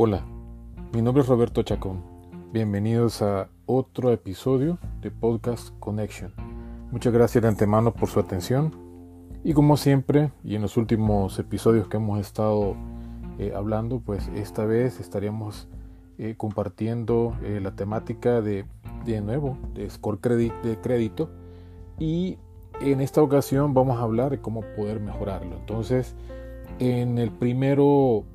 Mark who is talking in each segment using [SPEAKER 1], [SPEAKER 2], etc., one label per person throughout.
[SPEAKER 1] Hola, mi nombre es Roberto Chacón. Bienvenidos a otro episodio de Podcast Connection. Muchas gracias de antemano por su atención. Y como siempre, y en los últimos episodios que hemos estado eh, hablando, pues esta vez estaríamos eh, compartiendo eh, la temática de, de nuevo, de score de crédito. Y en esta ocasión vamos a hablar de cómo poder mejorarlo. Entonces, en el primero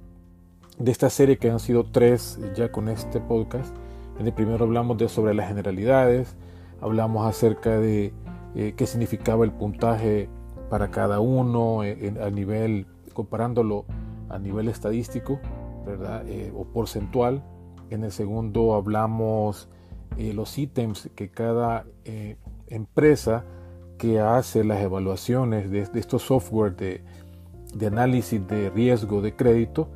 [SPEAKER 1] de esta serie que han sido tres ya con este podcast. En el primero hablamos de sobre las generalidades, hablamos acerca de eh, qué significaba el puntaje para cada uno eh, a nivel comparándolo a nivel estadístico, ¿verdad? Eh, o porcentual. En el segundo hablamos los ítems que cada empresa que hace las evaluaciones de, estos software de, de análisis de riesgo de crédito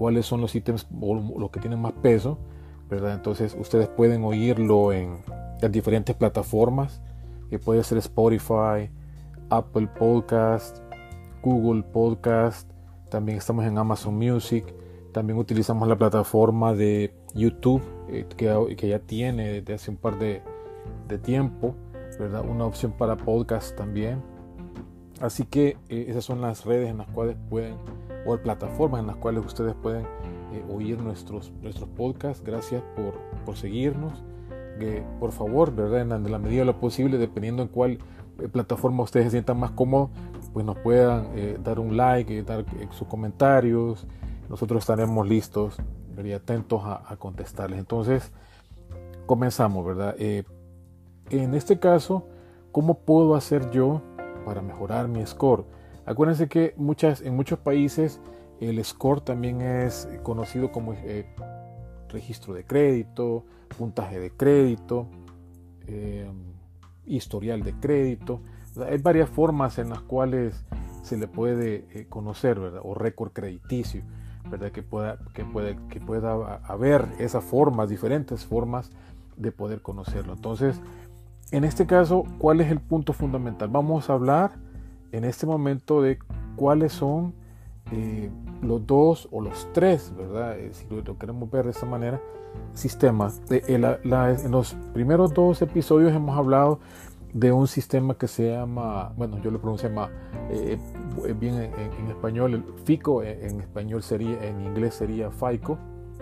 [SPEAKER 1] cuáles son los ítems o los que tienen más peso, ¿verdad? Entonces ustedes pueden oírlo en las diferentes plataformas, que puede ser Spotify, Apple Podcast, Google Podcast, también estamos en Amazon Music, también utilizamos la plataforma de YouTube, eh, que, ya tiene desde hace un par de, tiempo, ¿verdad? Una opción para podcast también. Así que eh, esas son las redes en las cuales pueden o plataformas en las cuales ustedes pueden eh, oír nuestros, nuestros podcasts. Gracias por, por seguirnos. por favor, ¿verdad? En la, medida de lo posible, dependiendo en cuál eh, plataforma ustedes se sientan más cómodos, pues nos puedan eh, dar un like, dar sus comentarios. Nosotros estaremos listos y atentos a, a, contestarles. Entonces, comenzamos, ¿verdad? en este caso, ¿cómo puedo hacer yo para mejorar mi score? Acuérdense que muchas, en muchos países el score también es conocido como eh, registro de crédito, puntaje de crédito, eh, historial de crédito. hay varias formas en las cuales se le puede eh, conocer, ¿verdad? O récord crediticio, ¿verdad? Que pueda, que, puede, que pueda haber esas formas, diferentes formas de poder conocerlo. Entonces, en este caso, ¿cuál es el punto fundamental? Vamos a hablar en este momento de cuáles son eh, los dos o los tres, ¿verdad? Eh, si lo, queremos ver de esta manera, sistemas. Eh, en los primeros dos episodios hemos hablado de un sistema que se llama, bueno, yo lo pronuncio más bien en, español, el FICO, en, español sería, en inglés sería FICO,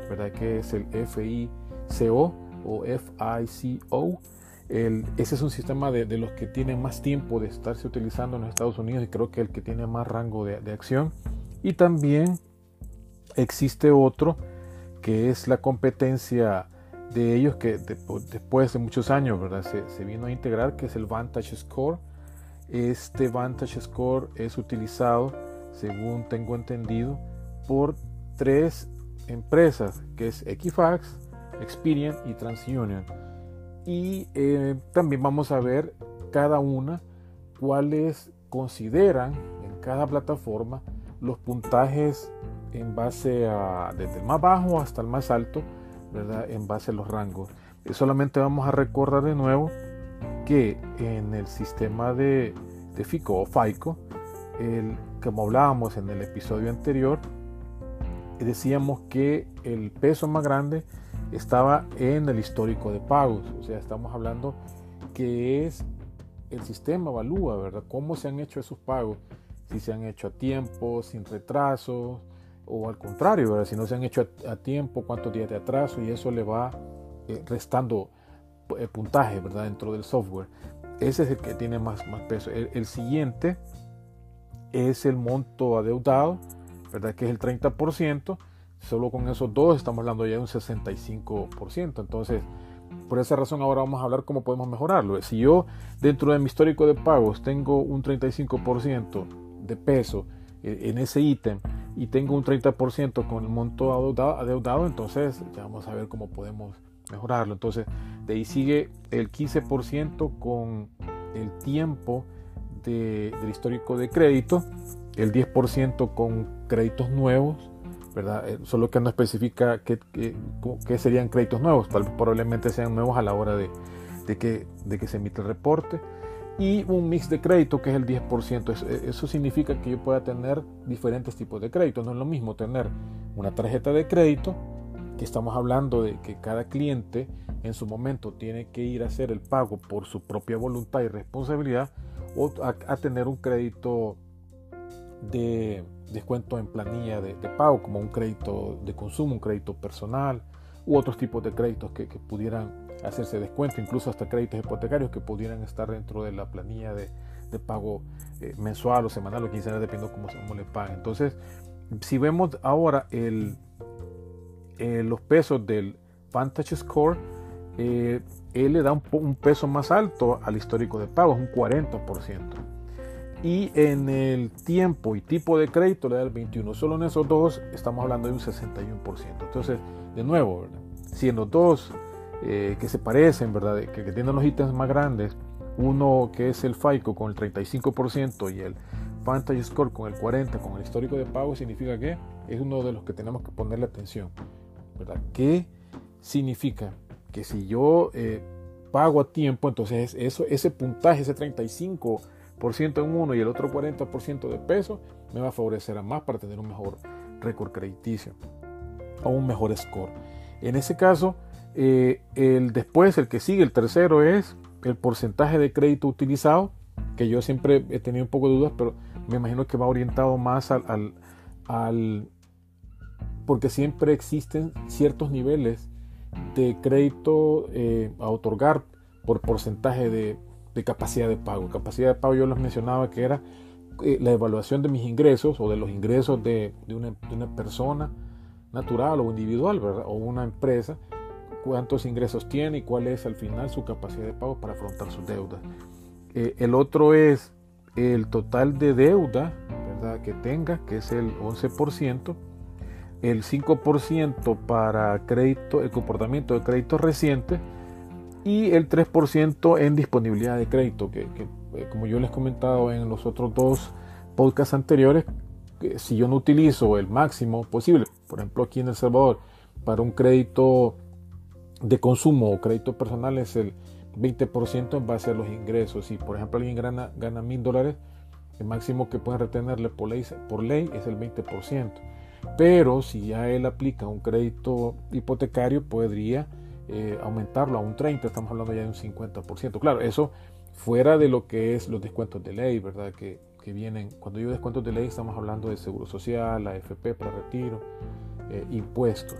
[SPEAKER 1] ¿verdad? Que es el F-I-C-O o F-I-C-O ese es un sistema de, los que tienen más tiempo de estarse utilizando en los Estados Unidos y creo que el que tiene más rango de, acción. Y también existe otro que es la competencia de ellos que después de muchos años ¿verdad? Se, vino a integrar, que es el Vantage Score. Este Vantage Score es utilizado, según tengo entendido, por tres empresas, que es Equifax, Experian y TransUnion y eh, también vamos a ver cada una cuáles consideran en cada plataforma los puntajes en base a desde el más bajo hasta el más alto, ¿verdad? En base a los rangos. Y solamente vamos a recordar de nuevo que en el sistema de, de FICO o FICO, el, como hablábamos en el episodio anterior, decíamos que el peso más grande estaba en el histórico de pagos. O sea, estamos hablando que es el sistema evalúa, ¿verdad? Cómo se han hecho esos pagos. Si se han hecho a tiempo, sin retraso, o al contrario, ¿verdad? Si no se han hecho a, tiempo, cuántos días de atraso, y eso le va eh, restando eh, puntaje, ¿verdad? Dentro del software. Ese es el que tiene más, peso. El, siguiente es el monto adeudado, ¿verdad? Que es el 30%. Solo con esos dos estamos hablando ya de un 65%. Entonces, por esa razón ahora vamos a hablar cómo podemos mejorarlo. Si yo dentro de mi histórico de pagos tengo un 35% de peso eh, en ese ítem y tengo un 30% con el monto adeudado, entonces ya vamos a ver cómo podemos mejorarlo. Entonces, de ahí sigue el 15% con el tiempo del histórico de crédito, el 10% con créditos nuevos, eh, solo que no especifica qué, serían créditos nuevos, probablemente sean nuevos a la hora de, que, se emite el reporte. Y un mix de crédito que es el 10%. Eso, significa que yo pueda tener diferentes tipos de crédito. No es lo mismo tener una tarjeta de crédito que estamos hablando de que cada cliente en su momento tiene que ir a hacer el pago por su propia voluntad y responsabilidad o a, tener un crédito de descuento en planilla de, pago, como un crédito de consumo, un crédito personal u otros tipos de créditos que, pudieran hacerse descuento, incluso hasta créditos hipotecarios que pudieran estar dentro de la planilla de, pago eh, mensual o semanal o quincenal, dependiendo cómo, cómo le paguen. Entonces, si vemos ahora el, eh, los pesos del Vantage Score, eh, él le da un, peso más alto al histórico de pagos, un 40%. Y en el tiempo y tipo de crédito le da el 21%. Solo en esos dos estamos hablando de un 61%. Entonces, de nuevo, si en los dos eh, que se parecen, ¿verdad? Que, que, tienen los ítems más grandes, uno que es el FICO con el 35% y el Vantage Score con el 40% con el histórico de pago, significa que es uno de los que tenemos que ponerle atención. ¿verdad? ¿Qué significa? Que si yo eh, pago a tiempo, entonces eso, ese puntaje, ese 35% en uno y el otro 40% de peso, me va a favorecer a más para tener un mejor récord crediticio o un mejor score. En ese caso, eh, el después, el que sigue, el tercero es el porcentaje de crédito utilizado, que yo siempre he tenido un poco de dudas, pero me imagino que va orientado más al, al porque siempre existen ciertos niveles de crédito eh, a otorgar por porcentaje de, capacidad de pago. Capacidad de pago yo les mencionaba que era eh, la evaluación de mis ingresos o de los ingresos de, una, persona natural o individual, o una empresa, cuántos ingresos tiene y cuál es al final su capacidad de pago para afrontar sus deudas. Eh, el otro es el total de deuda ¿verdad? que tenga, que es el 11%, el 5% para crédito, el comportamiento de crédito reciente y el 3% en disponibilidad de crédito, que, eh, como yo les he comentado en los otros dos podcasts anteriores, si yo no utilizo el máximo posible, por ejemplo aquí en El Salvador, para un crédito de consumo o crédito personal es el 20% en base a los ingresos. Si por ejemplo alguien gana, gana mil dólares, el máximo que pueden retenerle por ley, por ley es el 20%. Pero si ya él aplica un crédito hipotecario, podría eh, aumentarlo a un 30%, estamos hablando ya de un 50%. Claro, eso fuera de lo que es los descuentos de ley, ¿verdad? Que, vienen, cuando yo descuentos de ley, estamos hablando de seguro social, AFP para retiro, eh, impuestos.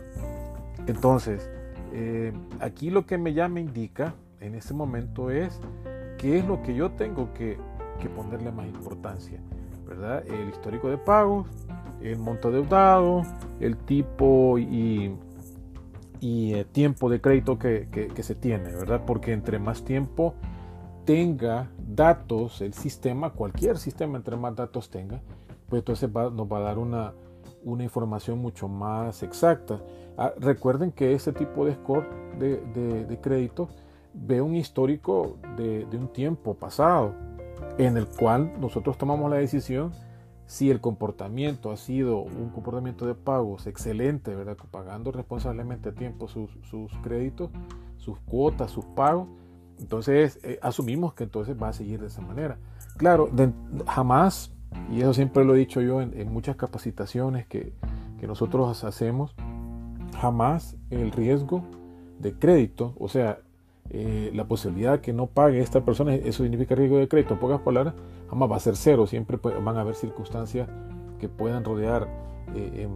[SPEAKER 1] Entonces, eh, aquí lo que me ya me indica en este momento es qué es lo que yo tengo que, que ponerle más importancia, ¿verdad? El histórico de pagos, el monto deudado, el tipo y, y eh, tiempo de crédito que, se tiene, ¿verdad? Porque entre más tiempo tenga datos el sistema, cualquier sistema entre más datos tenga, pues entonces nos va a dar una, una información mucho más exacta. Ah, recuerden que ese tipo de score de, crédito ve un histórico de, de, un tiempo pasado en el cual nosotros tomamos la decisión si el comportamiento ha sido un comportamiento de pagos excelente, ¿verdad? pagando responsablemente a tiempo sus, créditos, sus cuotas, sus pagos, entonces eh, asumimos que entonces va a seguir de esa manera. Claro, jamás, y eso siempre lo he dicho yo en, muchas capacitaciones que, que nosotros hacemos, jamás el riesgo de crédito, o sea, eh, la posibilidad que no pague esta persona, eso significa riesgo de crédito. En pocas palabras, jamás va a ser cero. Siempre van a haber circunstancias que puedan rodear eh,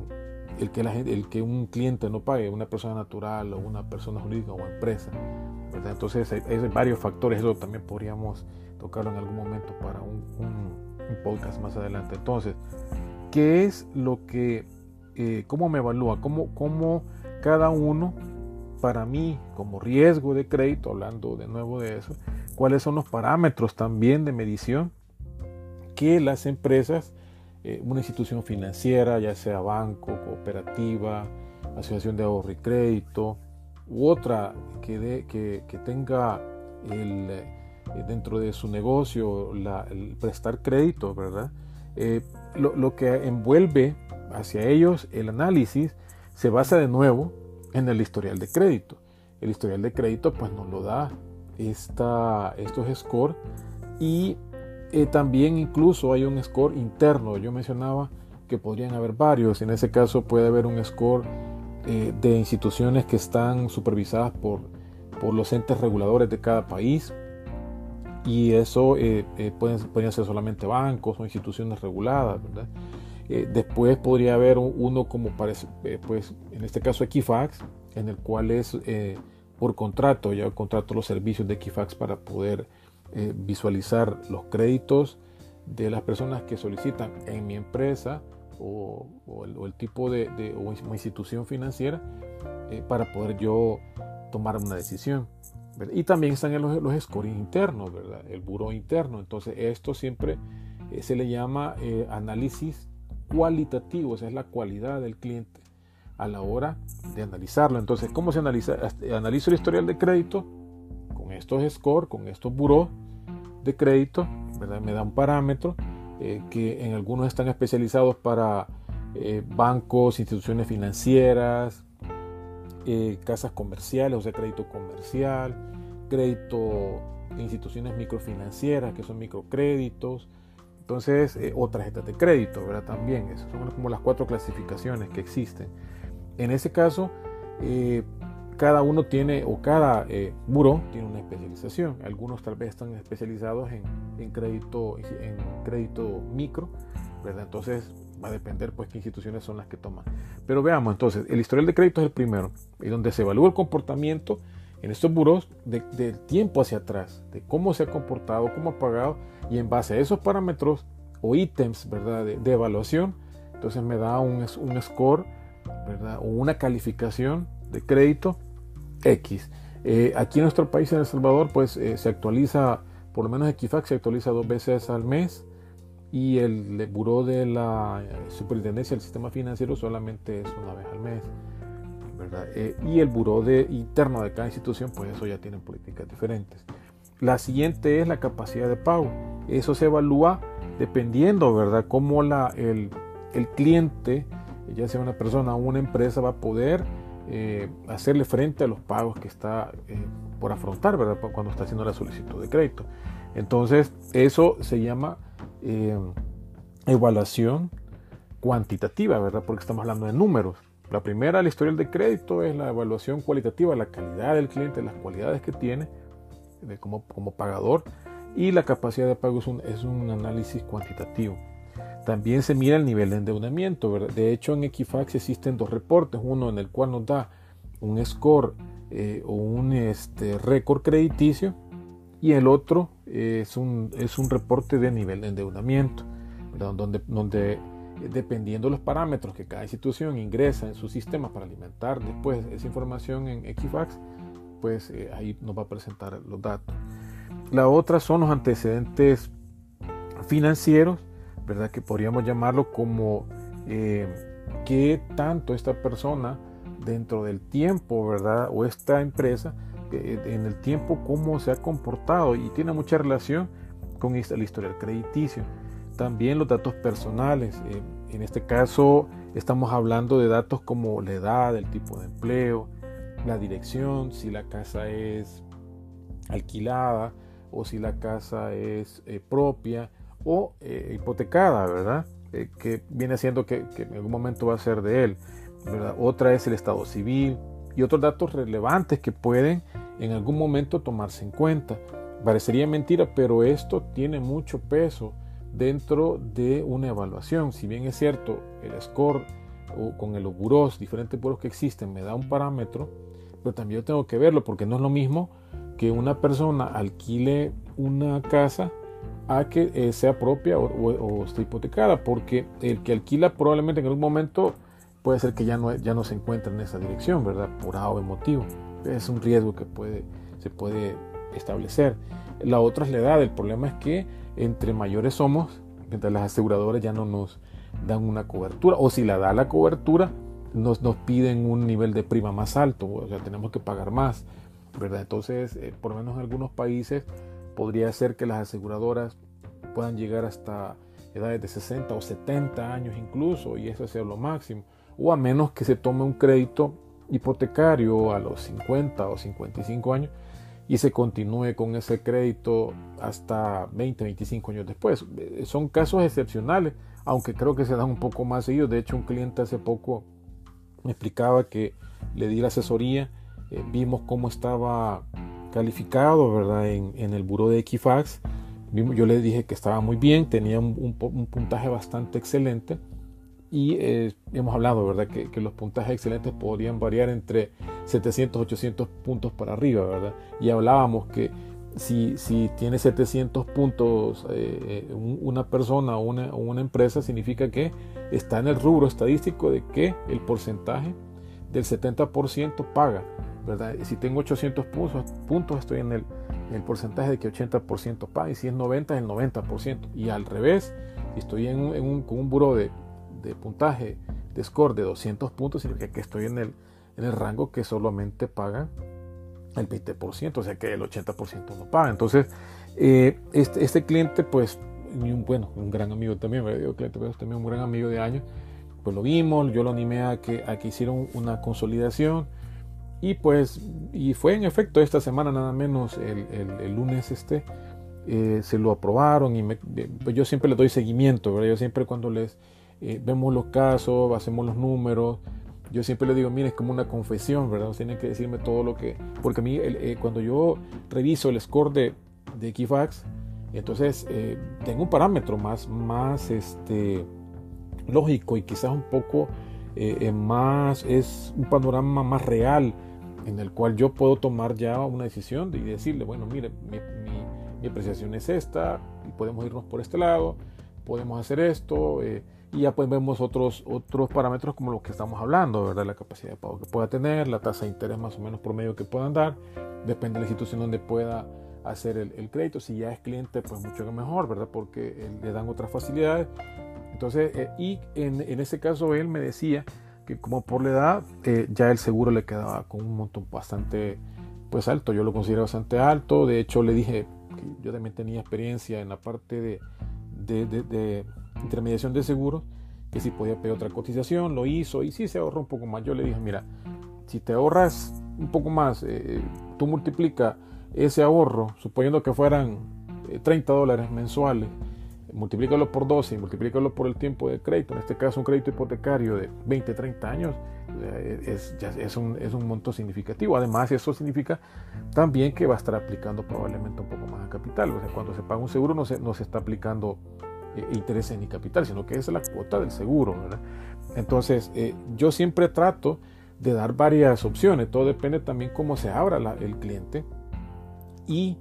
[SPEAKER 1] el, que la el que un cliente no pague, una persona natural o una persona jurídica o empresa. Entonces hay, varios factores. Eso también podríamos tocarlo en algún momento para un, podcast más adelante. Entonces, ¿qué es lo que, eh, cómo me evalúa? ¿Cómo, cómo cada uno para mí como riesgo de crédito, hablando de nuevo de eso, cuáles son los parámetros también de medición que las empresas, eh, una institución financiera, ya sea banco, cooperativa, asociación de ahorro y crédito, u otra que, que, tenga el, eh, dentro de su negocio el prestar crédito, ¿verdad? Eh, lo, lo que envuelve hacia ellos el análisis se basa de nuevo en el historial de crédito. El historial de crédito pues nos lo da esta, estos scores y eh, también incluso hay un score interno. Yo mencionaba que podrían haber varios. En ese caso puede haber un score eh, de instituciones que están supervisadas por, por los entes reguladores de cada país. Y eso eh, pueden, pueden, ser solamente bancos o instituciones reguladas. después podría haber uno como parece, pues en este caso Equifax, en el cual es por contrato, ya contrato los servicios de Equifax para poder visualizar los créditos de las personas que solicitan en mi empresa o, el, tipo de, institución financiera eh, para poder yo tomar una decisión. Y también están los, los scores internos, el buro interno. Entonces esto siempre eh, se le llama eh, análisis cualitativo, esa es la cualidad del cliente a la hora de analizarlo. Entonces, ¿cómo se analiza? Analizo el historial de crédito estos scores, con estos buros de crédito me da un parámetro eh, que en algunos están especializados para eh, bancos, instituciones financieras, eh, casas comerciales, o sea, crédito comercial, crédito instituciones microfinancieras, que son microcréditos, entonces, o tarjetas de crédito, ¿verdad? También, esas son como las cuatro clasificaciones que existen. En ese caso, cada uno tiene, o cada eh, tiene una especialización. Algunos tal vez están especializados en, crédito, en crédito micro, ¿verdad? Entonces va a depender pues qué instituciones son las que toman. Pero veamos entonces, el historial de crédito es el primero, y donde se evalúa el comportamiento en estos buros del de tiempo hacia atrás, de cómo se ha comportado, cómo ha pagado, y en base a esos parámetros o ítems, ¿verdad? De, evaluación, entonces me da un, un score, ¿verdad? O una calificación de crédito X. Eh, aquí en nuestro país, en El Salvador, pues eh, se actualiza, por lo menos Equifax se actualiza dos veces al mes y el, Buró de la eh, Superintendencia del Sistema Financiero solamente es una vez al mes. y el Buró de, interno de cada institución, pues eso ya tienen políticas diferentes. La siguiente es la capacidad de pago. Eso se evalúa dependiendo, ¿verdad?, cómo la, el, el cliente, ya sea una persona o una empresa, va a poder eh, hacerle frente a los pagos que está eh, por afrontar, ¿verdad? Cuando está haciendo la solicitud de crédito. Entonces, eso se llama eh, evaluación cuantitativa, ¿verdad? Porque estamos hablando de números. La primera, la historial de crédito, es la evaluación cualitativa, la calidad del cliente, las cualidades que tiene como, como pagador. Y la capacidad de pago es un, es un análisis cuantitativo. También se mira el nivel de endeudamiento. De hecho, en Equifax existen dos reportes, uno en el cual nos da un score eh, o un este, récord crediticio y el otro es, un, es un reporte de nivel de endeudamiento, donde, donde dependiendo de los parámetros que cada institución ingresa en su sistema para alimentar después esa información en Equifax, pues eh, ahí nos va a presentar los datos. La otra son los antecedentes financieros ¿verdad? Que podríamos llamarlo como eh, qué tanto esta persona dentro del tiempo, ¿verdad? O esta empresa, eh, en el tiempo, cómo se ha comportado y tiene mucha relación con el historial crediticio. También los datos personales. Eh, en este caso, estamos hablando de datos como la edad, el tipo de empleo, la dirección, si la casa es alquilada o si la casa es propia o eh, hipotecada, ¿verdad? Eh, que viene siendo que, en algún momento va a ser de él. ¿verdad? Otra es el estado civil y otros datos relevantes que pueden en algún momento tomarse en cuenta. Parecería mentira, pero esto tiene mucho peso dentro de una evaluación. Si bien es cierto, el score o con el buros, diferentes buros que existen, me da un parámetro, pero también yo tengo que verlo porque no es lo mismo que una persona alquile una casa a que eh, sea propia o, esté hipotecada, porque el que alquila probablemente en algún momento puede ser que ya no, ya no se encuentre en esa dirección, ¿verdad? Por A o motivo. Es un riesgo que puede, se puede establecer. La otra es la edad. El problema es que entre mayores somos, mientras las aseguradoras ya no nos dan una cobertura, o si la da la cobertura, nos, nos piden un nivel de prima más alto, o sea, tenemos que pagar más, ¿verdad? Entonces, eh, por lo menos en algunos países, Podría ser que las aseguradoras puedan llegar hasta edades de 60 o 70 años incluso, y eso sea lo máximo. O a menos que se tome un crédito hipotecario a los 50 o 55 años y se continúe con ese crédito hasta 20, 25 años después. Eh, son casos excepcionales, aunque creo que se dan un poco más seguidos. De hecho, un cliente hace poco me explicaba que le di la asesoría, eh, vimos cómo estaba calificado, ¿verdad? En, en el buró de Equifax. Yo le dije que estaba muy bien, tenía un, puntaje bastante excelente y eh, hemos hablado, ¿verdad? Que, que, los puntajes excelentes podrían variar entre 700, 800 puntos para arriba, ¿verdad? Y hablábamos que si, si tiene 700 puntos eh, eh, una persona o una, una, empresa, significa que está en el rubro estadístico de que el porcentaje del 70% paga. Si tengo 800 puntos, estoy en el, en el porcentaje de que 80% paga. Y si es 90, es el 90%. Y al revés, si estoy en un, en con un buro de, puntaje de score de 200 puntos, significa que estoy en el, en el rango que solamente paga el 20%, o sea que el 80% no paga. Entonces, eh, este, este, cliente, pues, un, bueno, un gran amigo también, me digo cliente, pero también un gran amigo de años, pues lo vimos, yo lo animé a que hicieron una consolidación y pues, y fue en efecto esta semana nada menos, el, el, lunes este, eh, se lo aprobaron y pues yo siempre les doy seguimiento, ¿verdad? Yo siempre cuando les eh, vemos los casos, hacemos los números, yo siempre le digo, mire, es como una confesión, ¿verdad? Tienen que decirme todo lo que... Porque a mí, eh, cuando yo reviso el score de, de Equifax, entonces eh, tengo un parámetro más, más este, lógico y quizás un poco eh, más, es un panorama más real en el cual yo puedo tomar ya una decisión y decirle, bueno, mire, mi, mi, apreciación es esta, y podemos irnos por este lado, podemos hacer esto. Y ya pues vemos otros, otros parámetros como los que estamos hablando, ¿verdad? La capacidad de pago que pueda tener, la tasa de interés más o menos promedio que puedan dar, depende de la institución donde pueda hacer el, crédito. Si ya es cliente, pues mucho mejor, ¿verdad? Porque eh, le dan otras facilidades. Entonces, eh, y en, en, ese caso él me decía que como por la edad, eh, ya el seguro le quedaba con un monto bastante pues alto. Yo lo considero bastante alto. De hecho, le dije que yo también tenía experiencia en la parte de, de, de intermediación de seguros, que si podía pedir otra cotización, lo hizo y si se ahorró un poco más. Yo le dije, mira, si te ahorras un poco más, eh, tú multiplica ese ahorro, suponiendo que fueran 30 eh, dólares mensuales, multiplícalo por 12 y multiplícalo por el tiempo de crédito, en este caso un crédito hipotecario de 20, 30 años, eh, es, es, un, es un monto significativo. Además, eso significa también que va a estar aplicando probablemente un poco más a capital. O sea, cuando se paga un seguro no se, no se está aplicando eh, interés en mi capital, sino que es la cuota del seguro. Entonces, eh, yo siempre trato de dar varias opciones, todo depende también cómo se abra el cliente y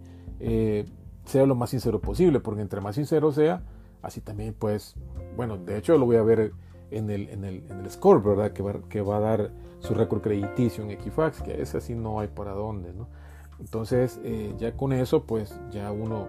[SPEAKER 1] sea lo más sincero posible, porque entre más sincero sea, así también pues, bueno, de hecho lo voy a ver en el, en el, en el score, ¿verdad? Que va, que va a dar su récord crediticio en Equifax, que ese así no hay para dónde, ¿no? Entonces, ya con eso, pues ya uno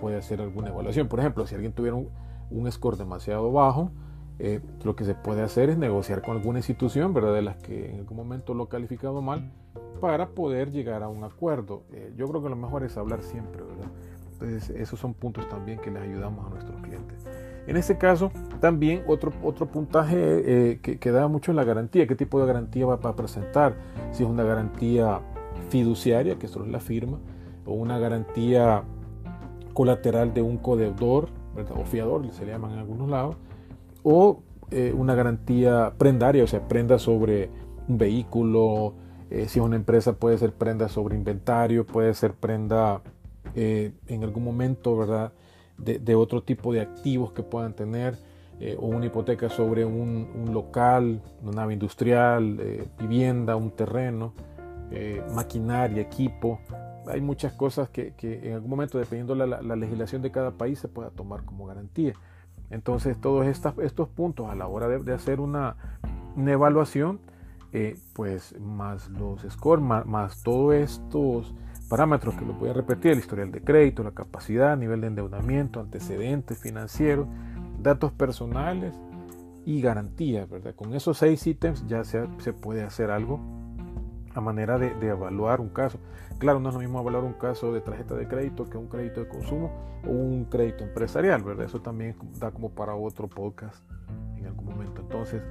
[SPEAKER 1] puede hacer alguna evaluación. Por ejemplo, si alguien tuviera un, score demasiado bajo, eh, lo que se puede hacer es negociar con alguna institución, ¿verdad? De las que en algún momento lo ha calificado mal, para poder llegar a un acuerdo. Eh, yo creo que lo mejor es hablar siempre, ¿verdad? Entonces, esos son puntos también que les ayudamos a nuestros clientes. En este caso, también otro, otro puntaje eh, que, que, da mucho en la garantía. ¿Qué tipo de garantía va a presentar? Si es una garantía fiduciaria, que solo es la firma, o una garantía colateral de un codeudor, o fiador, se le llaman en algunos lados, o eh, una garantía prendaria, o sea, prenda sobre un vehículo, eh, si es una empresa puede ser prenda sobre inventario, puede ser prenda eh, en algún momento, ¿verdad? De, otro tipo de activos que puedan tener, o una hipoteca sobre un, local, una nave industrial, vivienda, un terreno, maquinaria, equipo, hay muchas cosas que, en algún momento, dependiendo de la, legislación de cada país, se pueda tomar como garantía. Entonces, todos estos puntos a la hora de, hacer una, evaluación, eh, pues más los scores, más, todos estos parámetros que lo voy a repetir, el historial de crédito, la capacidad, nivel de endeudamiento, antecedentes financieros, datos personales y garantías, ¿verdad? Con esos seis ítems ya se, se puede hacer algo a manera de, evaluar un caso. Claro, no es lo mismo evaluar un caso de tarjeta de crédito que un crédito de consumo o un crédito empresarial, ¿verdad? Eso también da como para otro podcast en algún momento. Entonces,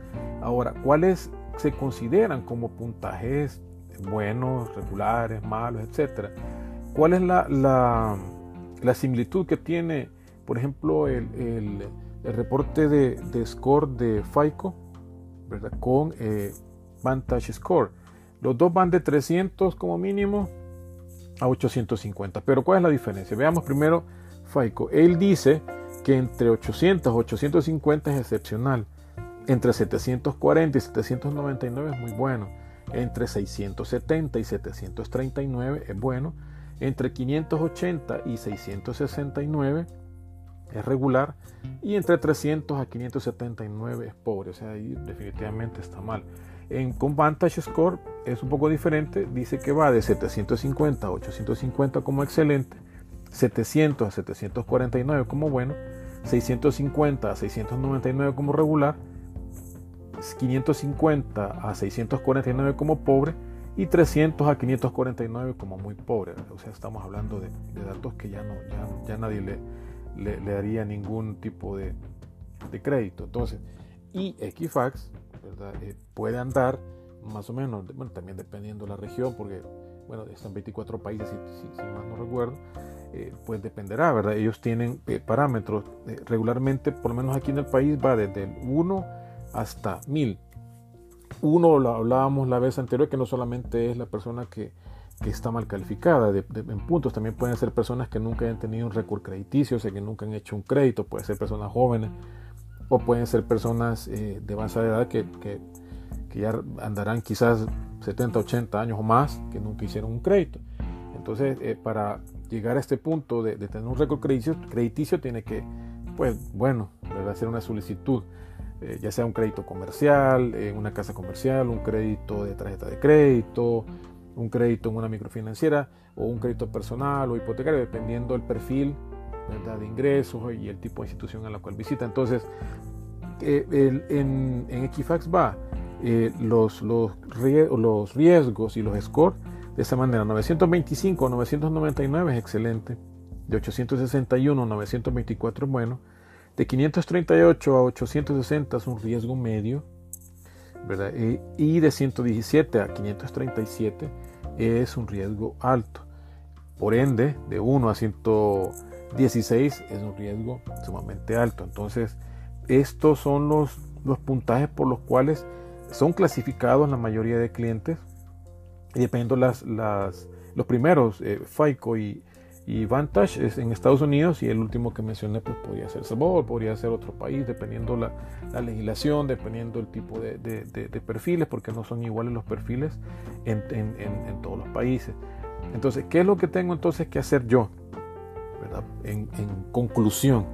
[SPEAKER 1] ahora, ¿cuáles se consideran como puntajes buenos, regulares, malos, etcétera? ¿Cuál es la, la, similitud que tiene, por ejemplo, el, el, reporte de, de, score de FICO, ¿verdad? Con eh, Vantage Score. Los dos van de 300 como mínimo a 850. Pero ¿cuál es la diferencia? Veamos primero FICO. Él dice que entre 800 y 850 es excepcional. Entre 740 y 799 es muy bueno. Entre 670 y 739 es bueno. Entre 580 y 669 es regular. Y entre 300 a 579 es pobre. O sea, ahí definitivamente está mal. En, con Vantage Score es un poco diferente. Dice que va de 750 a 850 como excelente. 700 a 749 como bueno. 650 a 699 como regular 550 a 649 como pobre y 300 a 549 como muy pobre. O sea, estamos hablando de, datos que ya, no, ya, nadie le, le, daría ningún tipo de, de, crédito. Entonces, y Equifax eh, puede andar más o menos, bueno, también dependiendo de la región, porque bueno, están 24 países, si, si, no recuerdo, eh, pues dependerá, ¿verdad? Ellos tienen eh, parámetros regularmente, por lo menos aquí en el país, va desde el 1 hasta mil. Uno, hablábamos la vez anterior, que no solamente es la persona que, está mal calificada en puntos, también pueden ser personas que nunca hayan tenido un récord crediticio, o sea, que nunca han hecho un crédito, pueden ser personas jóvenes o pueden ser personas eh, de avanzada edad que, que, ya andarán quizás 70, 80 años o más, que nunca hicieron un crédito. Entonces, eh, para llegar a este punto de, tener un récord crediticio, crediticio, tiene que, pues bueno, hacer una solicitud eh, ya sea un crédito comercial, en una casa comercial, un crédito de tarjeta de crédito, un crédito en una microfinanciera o un crédito personal o hipotecario, dependiendo del perfil de ingresos y el tipo de institución a la cual visita. Entonces, eh, en, Equifax va eh, los riesgos y los scores de esa manera. 925, 999 es excelente. De 861, 924 es bueno. De 538 a 860 es un riesgo medio, ¿verdad? Y de 117 a 537 es un riesgo alto. Por ende, de 1 a 116 es un riesgo sumamente alto. Entonces, estos son los, los puntajes por los cuales son clasificados la mayoría de clientes. Y dependiendo las, las, los primeros, eh, FICO y, y Vantage es en Estados Unidos y el último que mencioné pues podría ser Salvador, podría ser otro país, dependiendo la, la legislación, dependiendo el tipo de, perfiles, porque no son iguales los perfiles en, todos los países. Entonces, ¿qué es lo que tengo entonces que hacer yo? En, conclusión,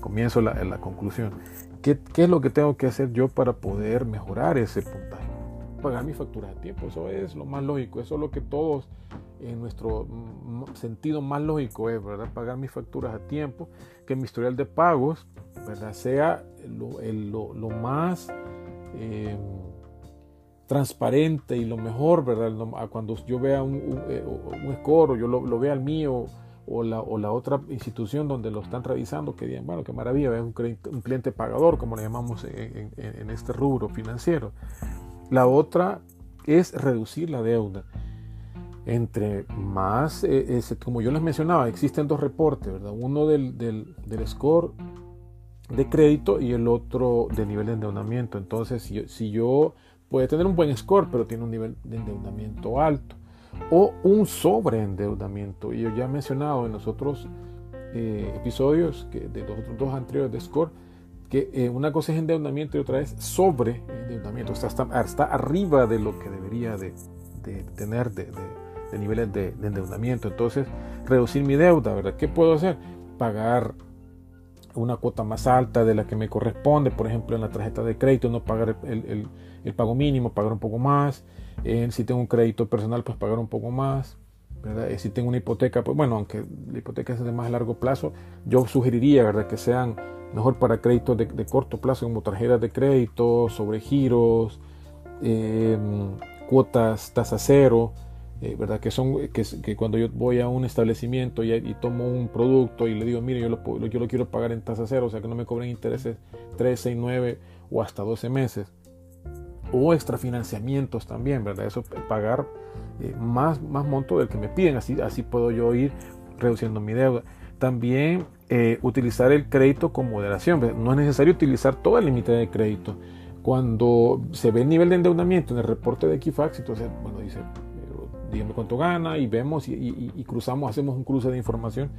[SPEAKER 1] comienzo la, la conclusión. ¿Qué, ¿Qué es lo que tengo que hacer yo para poder mejorar ese puntaje? Pagar mi factura a tiempo, eso es lo más lógico, eso es lo que todos en nuestro sentido más lógico es ¿verdad? pagar mis facturas a tiempo, que mi historial de pagos ¿verdad? sea lo, lo, más em, transparente y lo mejor, ¿verdad? cuando yo vea un, un, eh, score o yo lo, vea el mío o la, o la, otra institución donde lo están revisando, que digan, bueno, qué maravilla, es un, un cliente pagador, como le llamamos en, en este rubro financiero. La otra es reducir la deuda entre más, eh, como yo les mencionaba, existen dos reportes, ¿verdad? Uno del, del, del, score de crédito y el otro de nivel de endeudamiento. Entonces, si, si yo puede tener un buen score, pero tiene un nivel de endeudamiento alto, o un sobreendeudamiento. Y yo ya he mencionado en los otros eh, episodios que, de los otros dos anteriores de score, que eh, una cosa es endeudamiento y otra es sobreendeudamiento. O sea, está, está arriba de lo que debería de, de tener de, de niveles de, endeudamiento. Entonces, reducir mi deuda, ¿verdad? ¿Qué puedo hacer? Pagar una cuota más alta de la que me corresponde, por ejemplo, en la tarjeta de crédito, no pagar el, el, pago mínimo, pagar un poco más. si tengo un crédito personal, pues pagar un poco más. ¿verdad? Si tengo una hipoteca, pues bueno, aunque la hipoteca es de más largo plazo, yo sugeriría ¿verdad? que sean mejor para créditos de, corto plazo, como tarjetas de crédito, sobregiros, eh, cuotas tasa cero, eh, ¿verdad? Que, son, que, cuando yo voy a un establecimiento y, tomo un producto y le digo, mire, yo lo, yo lo quiero pagar en tasa cero, o sea, que no me cobren intereses 3, 6, 9 o hasta 12 meses. O extrafinanciamientos también, ¿verdad? Eso, pagar eh, más, más monto del que me piden, así, así puedo yo ir reduciendo mi deuda. También eh, utilizar el crédito con moderación, no es necesario utilizar todo el límite de crédito Cuando se ve el nivel de endeudamiento en el reporte de Equifax, entonces, bueno, dice, dígame cuánto gana y vemos y, cruzamos, hacemos un cruce de información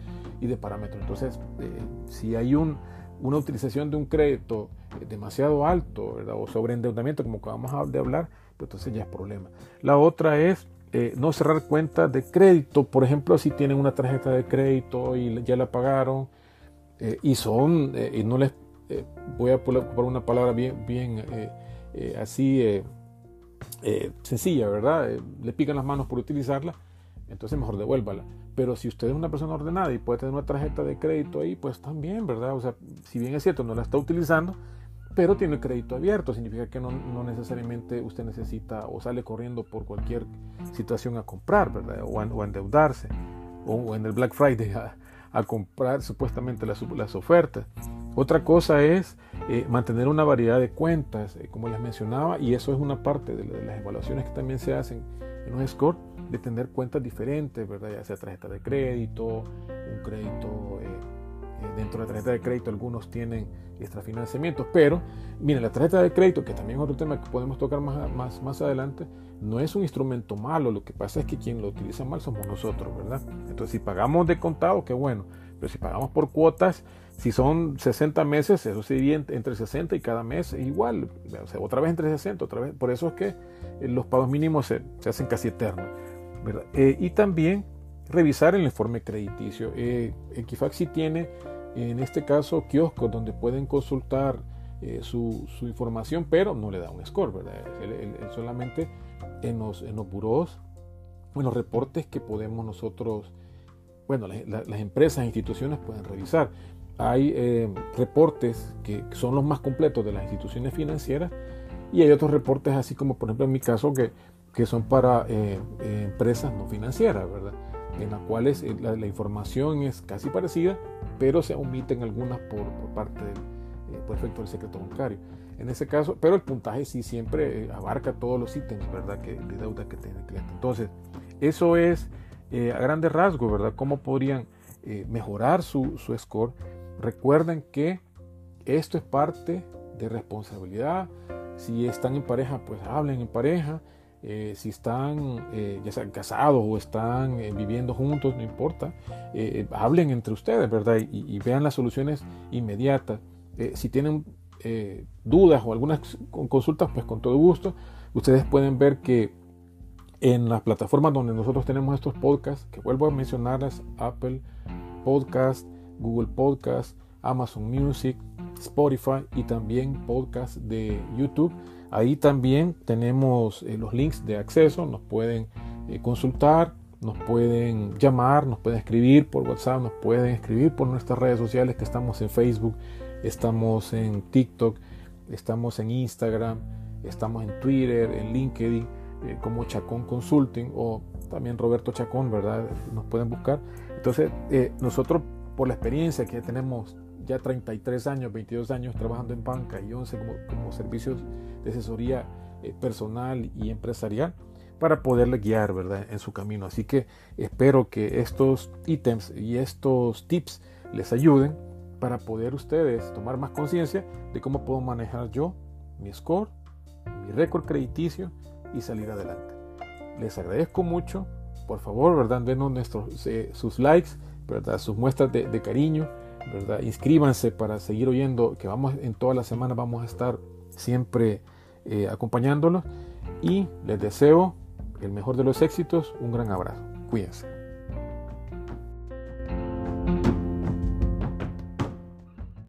[SPEAKER 1] y de parámetros. Entonces, eh, si hay un, una utilización de un crédito demasiado alto ¿verdad? o sobreendeudamiento, como acabamos de hablar, pues entonces ya es problema. La otra es eh, no cerrar cuentas de crédito. Por ejemplo, si tienen una tarjeta de crédito y ya la pagaron eh, y son, y no les voy a poner una palabra bien, bien así eh, sencilla, ¿verdad? Eh, le pican las manos por utilizarla, entonces mejor devuélvala. Pero si usted es una persona ordenada y puede tener una tarjeta de crédito ahí, pues también, ¿verdad? O sea, si bien es cierto, no la está utilizando, pero tiene crédito abierto, significa que no, necesariamente usted necesita o sale corriendo por cualquier situación a comprar, ¿verdad? O endeudarse, o, en el Black Friday a, comprar supuestamente las ofertas. Otra cosa es eh, mantener una variedad de cuentas, eh, como les mencionaba, y eso es una parte de, las evaluaciones que también se hacen en un score, de tener cuentas diferentes, ¿verdad? ya sea tarjeta de crédito, un crédito eh, dentro de la tarjeta de crédito, algunos tienen extrafinanciamientos, pero miren, la tarjeta de crédito, que también es otro tema que podemos tocar más, más, más adelante, no es un instrumento malo, lo que pasa es que quien lo utiliza mal somos nosotros, ¿verdad? Entonces, si pagamos de contado, qué bueno, pero si pagamos por cuotas, si son 60 meses, eso sería entre 60 y cada mes igual. Otra vez entre 60, otra vez. Por eso es que eh, los pagos mínimos se, hacen casi eternos. Eh, y también revisar el informe crediticio. Eh, Equifax sí tiene, en este caso, kioscos donde pueden consultar eh, su, información, pero no le da un score, ¿verdad? solamente en los, en los buros, en los reportes que podemos nosotros bueno, las empresas instituciones pueden revisar. Hay eh, reportes que son los más completos de las instituciones financieras y hay otros reportes, así como por ejemplo en mi caso, que, que son para eh, eh, empresas no financieras, ¿verdad? En las cuales la, información es casi parecida, pero se omiten algunas por, parte del, por efecto secreto bancario. En ese caso, pero el puntaje sí siempre abarca todos los ítems, ¿verdad? Que, de deuda que tiene el cliente. Entonces, eso es a grandes rasgos, ¿verdad? ¿Cómo podrían mejorar su, score? Recuerden que esto es parte de responsabilidad. Si están en pareja, pues hablen en pareja. Eh, si están ya sean casados o están viviendo juntos, no importa, hablen entre ustedes, ¿verdad? Y, vean las soluciones inmediatas. si tienen dudas o algunas consultas, pues con todo gusto, ustedes pueden ver que en las plataformas donde nosotros tenemos estos podcasts, que vuelvo a mencionarlas, Apple Podcast, Google Podcast, Amazon Music, Spotify y también podcast de YouTube. Ahí también tenemos eh, los links de acceso, nos pueden eh, consultar, nos pueden llamar, nos pueden escribir por WhatsApp, nos pueden escribir por nuestras redes sociales que estamos en Facebook, estamos en TikTok, estamos en Instagram, estamos en Twitter, en LinkedIn eh, como Chacón Consulting o también Roberto Chacón, ¿verdad? Nos pueden buscar. Entonces, nosotros por la experiencia que tenemos ya 33 años, 22 años trabajando en banca y 11 como, servicios de asesoría eh, personal y empresarial, para poderle guiar, ¿verdad? En su camino. Así que espero que estos ítems y estos tips les ayuden para poder ustedes tomar más conciencia de cómo puedo manejar yo mi score, mi récord crediticio y salir adelante. Les agradezco mucho. Por favor, ¿verdad? Denos nuestros, eh, sus likes, ¿verdad? Sus muestras de, cariño, ¿verdad? Inscríbanse para seguir oyendo, que vamos en toda la semana vamos a estar siempre eh, acompañándolos. Y les deseo el mejor de los éxitos. Un gran abrazo. Cuídense.